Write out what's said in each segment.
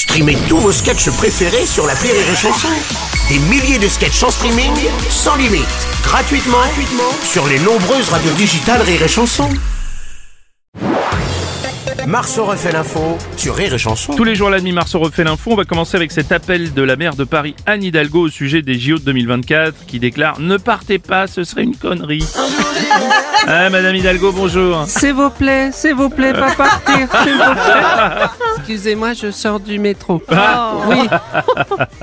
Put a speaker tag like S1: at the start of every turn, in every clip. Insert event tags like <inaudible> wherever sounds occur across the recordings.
S1: Streamez tous vos sketchs préférés sur la Rire et Chanson. Des milliers de sketchs en streaming, sans limite, gratuitement, gratuitement sur les nombreuses radios digitales Rire et Chanson. Marceau refait l'info sur Rire et Chanson.
S2: Tous les jours à la demi Marceau refait l'info. On va commencer avec cet appel de la maire de Paris, Anne Hidalgo, au sujet des JO de 2024, qui déclare Ne partez pas, ce serait une connerie. Ah, Madame Hidalgo, bonjour.
S3: S'il vous plaît, s'il vous plaît, pas partir, s'il vous plaît. Excusez-moi, je sors du métro. Oui.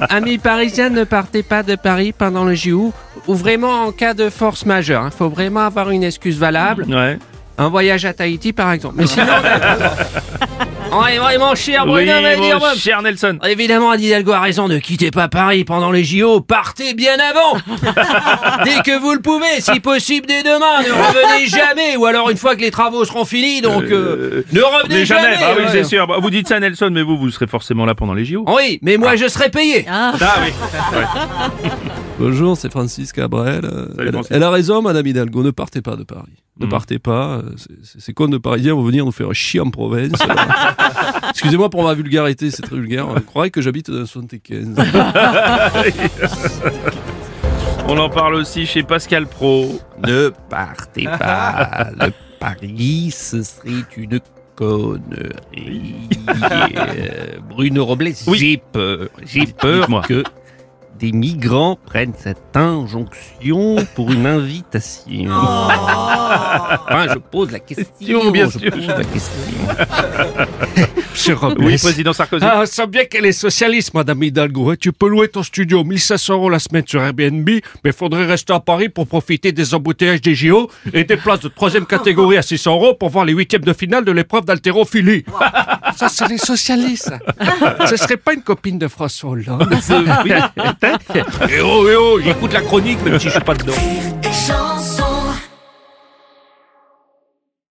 S3: Amis parisiens, ne partez pas de Paris pendant le JO, ou vraiment en cas de force majeure. Il faut vraiment avoir une excuse valable.
S2: Ouais.
S3: Un voyage à Tahiti, par exemple. Mais sinon... Et vraiment, cher Bruno,
S2: Oui, mon cher Nelson.
S3: Évidemment, Anne Hidalgo a raison, ne quittez pas Paris pendant les JO, partez bien avant <laughs> Dès que vous le pouvez, si possible dès demain, ne revenez jamais, ou alors une fois que les travaux seront finis, donc euh, ne revenez
S2: Mais jamais. Ah oui,
S3: ouais.
S2: c'est sûr. Bah, Vous dites ça, Nelson, mais vous, vous serez forcément là pendant les JO.
S3: Oui, mais moi je serai payé
S2: Ah oui.
S4: Bonjour, c'est Francis Cabrel. Euh,
S2: Salut,
S4: elle,
S2: Francis.
S4: elle a raison, Madame Hidalgo, ne partez pas de Paris. Ne
S2: Mhm.
S4: partez pas. Ces cons de Parisiens vont venir nous faire chier en province. <laughs> Excusez-moi pour ma vulgarité, c'est très vulgaire. On croirait que j'habite dans le 75. <laughs>
S2: On en parle aussi chez Pascal Pro.
S5: Ne partez pas. <laughs> Le Paris, ce serait une connerie. Euh, Bruno Robles,
S2: Oui.
S5: j'ai peur. J'ai peur que des migrants prennent cette injonction pour une invitation. Enfin, je pose la question.
S2: Bien
S5: je
S2: sûr.
S5: pose la question. <laughs> Monsieur Robles.
S2: Oui, président Sarkozy.
S6: Ah, on sent bien qu'elle est socialiste, Madame Hidalgo. hein. Tu peux louer ton studio 1500 euros la semaine sur Airbnb, mais faudrait rester à Paris pour profiter des embouteillages des JO et des places de troisième catégorie à 600 euros pour voir les huitièmes de finale de l'épreuve d'haltérophilie. Ça, c'est les socialistes. ça. Ce serait pas une copine de François Hollande. <laughs>
S2: Oui, peut-être.
S6: Eh oh, eh oh, j'écoute la chronique, même si je suis pas dedans.
S7: et chanson.